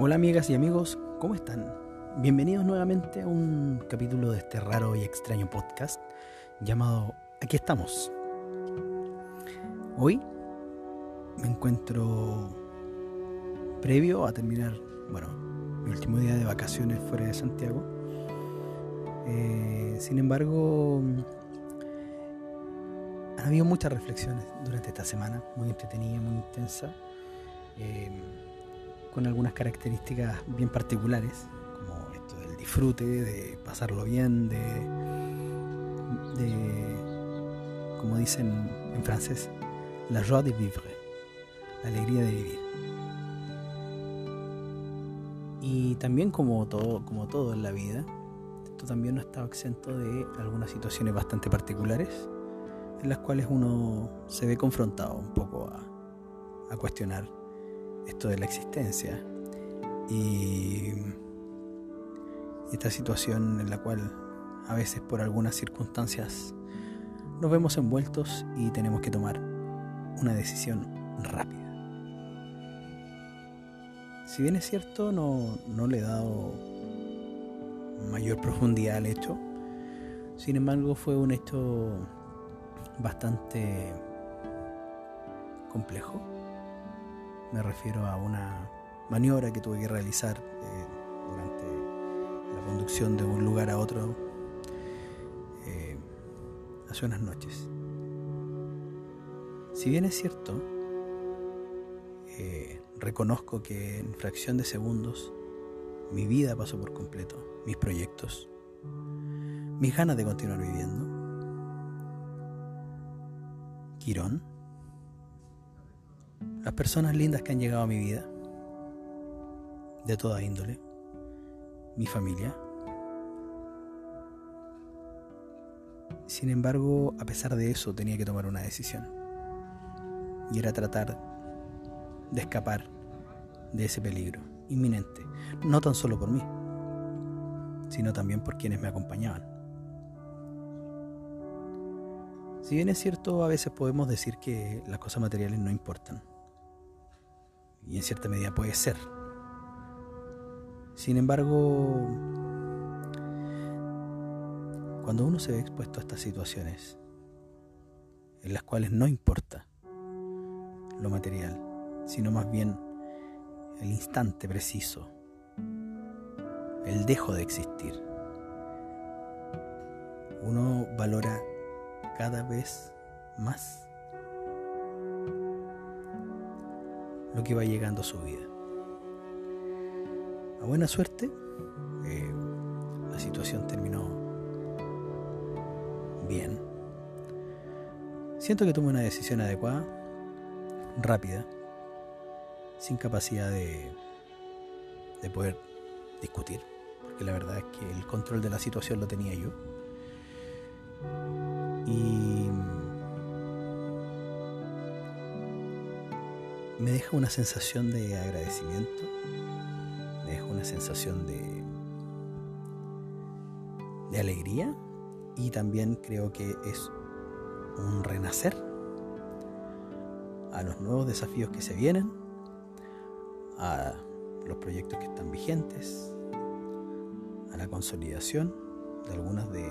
Hola amigas y amigos, ¿cómo están? Bienvenidos nuevamente a un capítulo de este raro y extraño podcast llamado Aquí estamos. Hoy me encuentro previo a terminar, bueno, mi último día de vacaciones fuera de Santiago. Eh, sin embargo, han habido muchas reflexiones durante esta semana, muy entretenida, muy intensa. Eh, con algunas características bien particulares, como esto del disfrute, de pasarlo bien, de, de como dicen en francés, la joie de vivre, la alegría de vivir. Y también como todo, como todo en la vida, esto también no está exento de algunas situaciones bastante particulares en las cuales uno se ve confrontado un poco a, a cuestionar esto de la existencia y esta situación en la cual a veces por algunas circunstancias nos vemos envueltos y tenemos que tomar una decisión rápida. Si bien es cierto, no, no le he dado mayor profundidad al hecho, sin embargo fue un hecho bastante complejo me refiero a una maniobra que tuve que realizar eh, durante la conducción de un lugar a otro eh, hace unas noches. Si bien es cierto, eh, reconozco que en fracción de segundos mi vida pasó por completo, mis proyectos, mis ganas de continuar viviendo. Quirón las personas lindas que han llegado a mi vida, de toda índole, mi familia. Sin embargo, a pesar de eso, tenía que tomar una decisión. Y era tratar de escapar de ese peligro inminente, no tan solo por mí, sino también por quienes me acompañaban. Si bien es cierto, a veces podemos decir que las cosas materiales no importan, y en cierta medida puede ser. Sin embargo, cuando uno se ve expuesto a estas situaciones, en las cuales no importa lo material, sino más bien el instante preciso, el dejo de existir, uno valora cada vez más lo que va llegando a su vida. A buena suerte, eh, la situación terminó bien. Siento que tomé una decisión adecuada, rápida, sin capacidad de, de poder discutir, porque la verdad es que el control de la situación lo tenía yo. Y me deja una sensación de agradecimiento, me deja una sensación de, alegría y también creo que es un renacer a los nuevos desafíos que se vienen, a los proyectos que están vigentes, a la consolidación de algunas de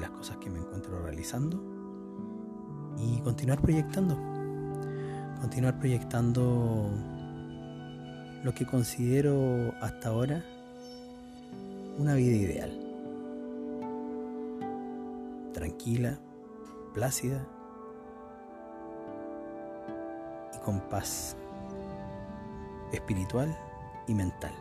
las cosas que me encuentro realizando y continuar proyectando continuar proyectando lo que considero hasta ahora una vida ideal. Tranquila, plácida y con paz espiritual y mental.